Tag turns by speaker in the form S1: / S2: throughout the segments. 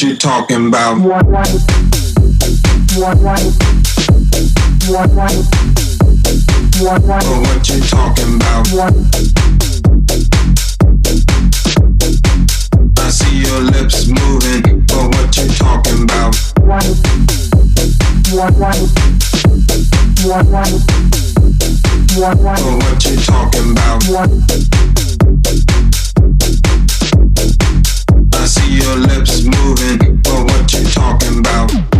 S1: what you talking about. Know what you talking about. I see your lips moving, but what you talking about? Know what you talking about. lips moving, but what you talking about?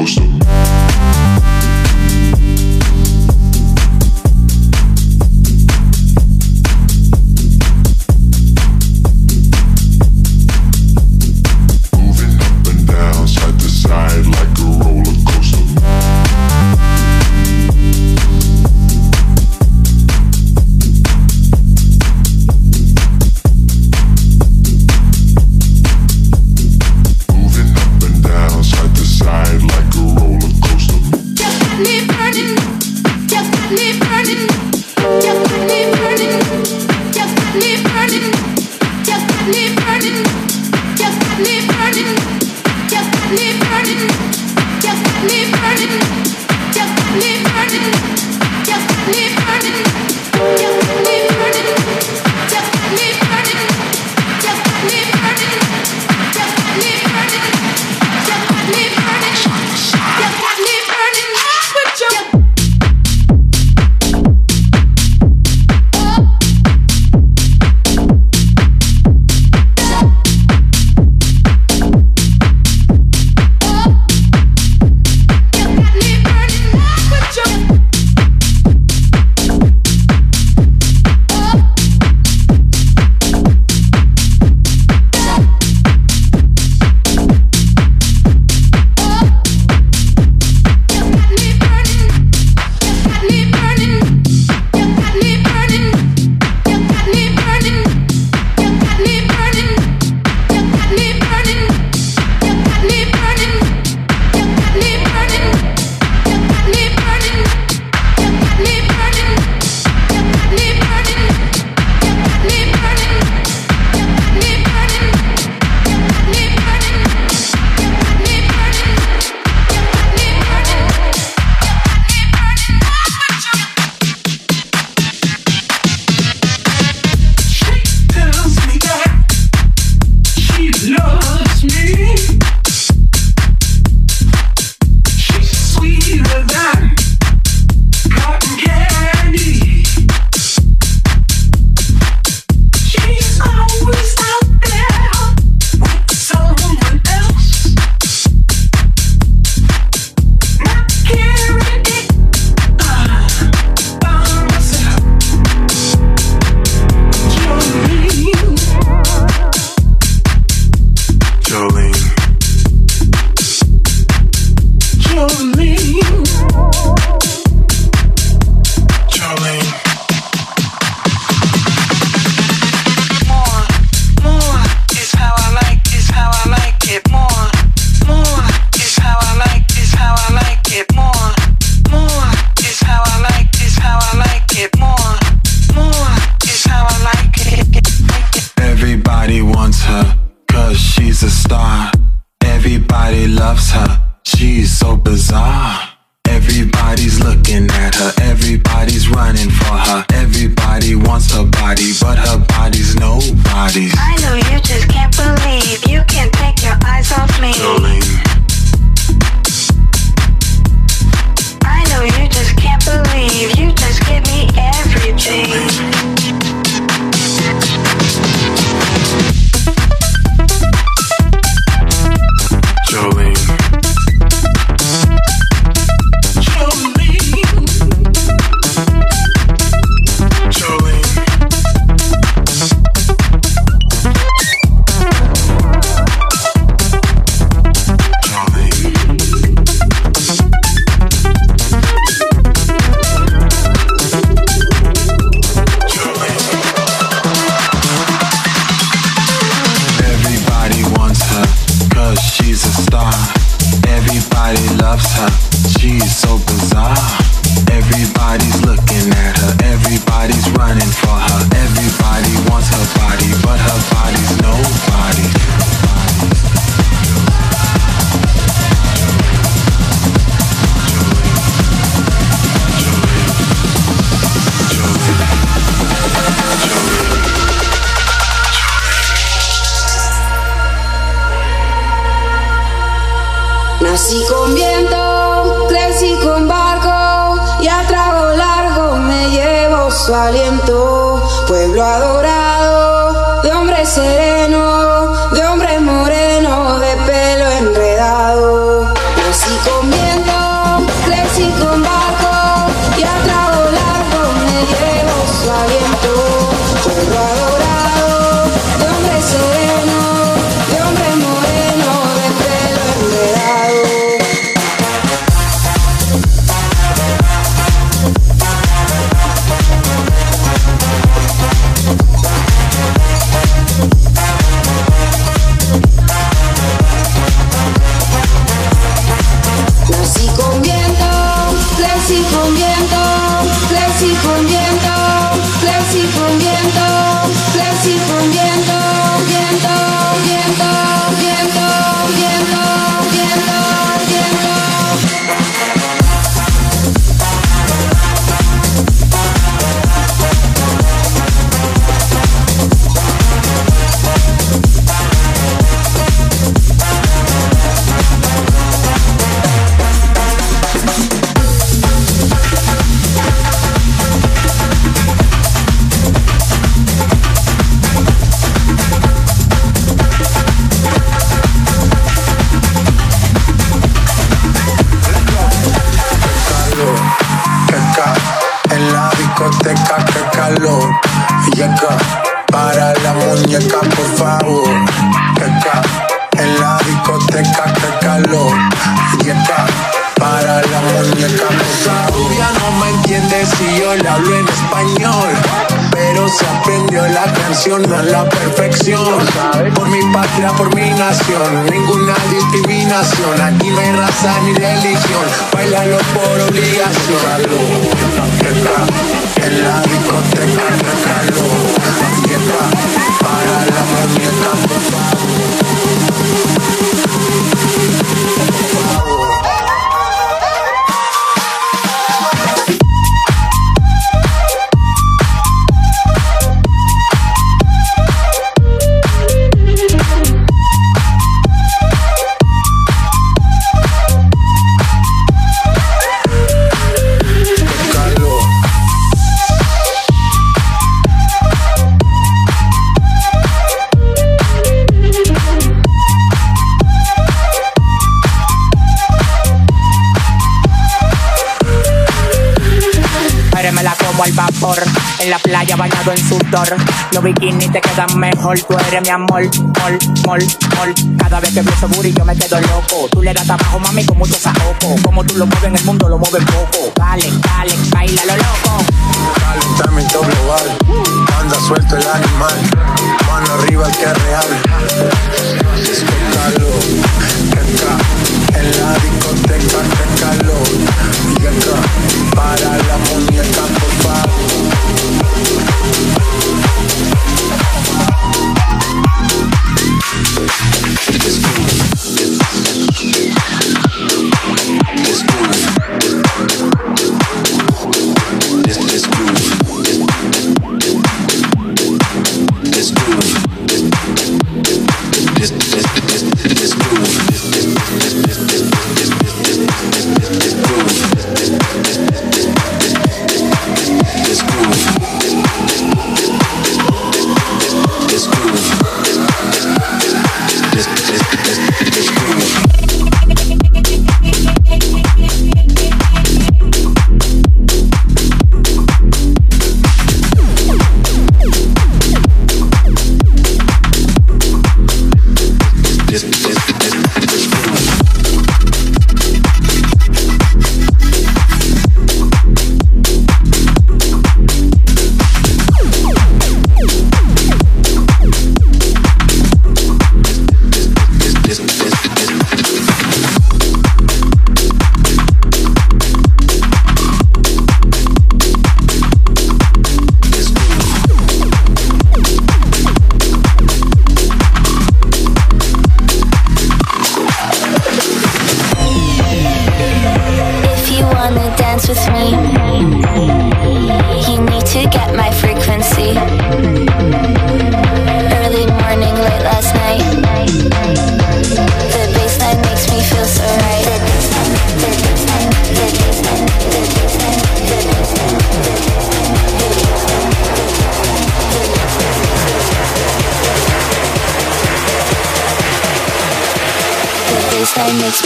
S2: coaster.
S3: Tells
S4: la canción a la perfección. Por mi patria, por mi nación, ninguna discriminación. Aquí no hay raza ni religión. Bailalo por obligación. En la discoteca, calor. Para la
S5: vapor. En la playa bañado en sudor. Los bikinis te quedan mejor. Tú eres mi amor, mol, mol, mol. Cada vez que veo ese yo me quedo loco. Tú le das trabajo mami con mucho saoco. Como tú lo mueves en el mundo lo mueves poco. Dale, dale, baila lo loco.
S4: Calentamiento global, anda suelto el animal, mano arriba el que es real. En la discoteca que calor, para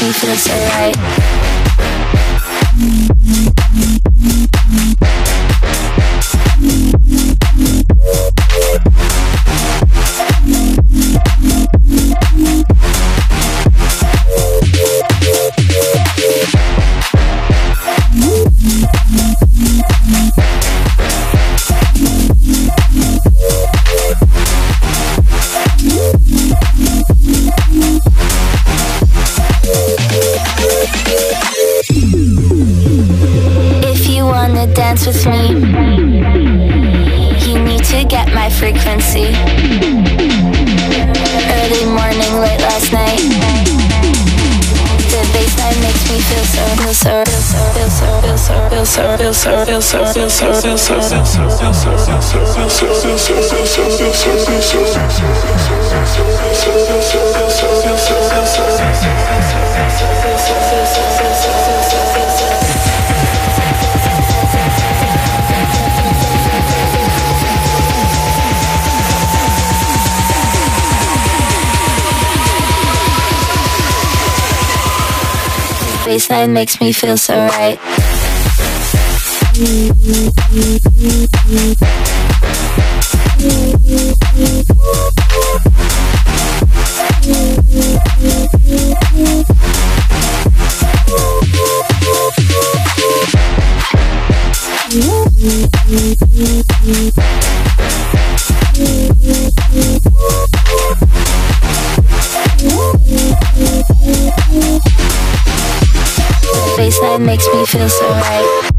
S6: everything so right. Dance with me, you need to get my frequency. Early morning, late last night. The baseline makes me feel so, feel so, feel so, feel so, feel so, feel so, feel so, feel so, feel so, feel so. Baseline makes me feel so right. Baseline makes me feel so right.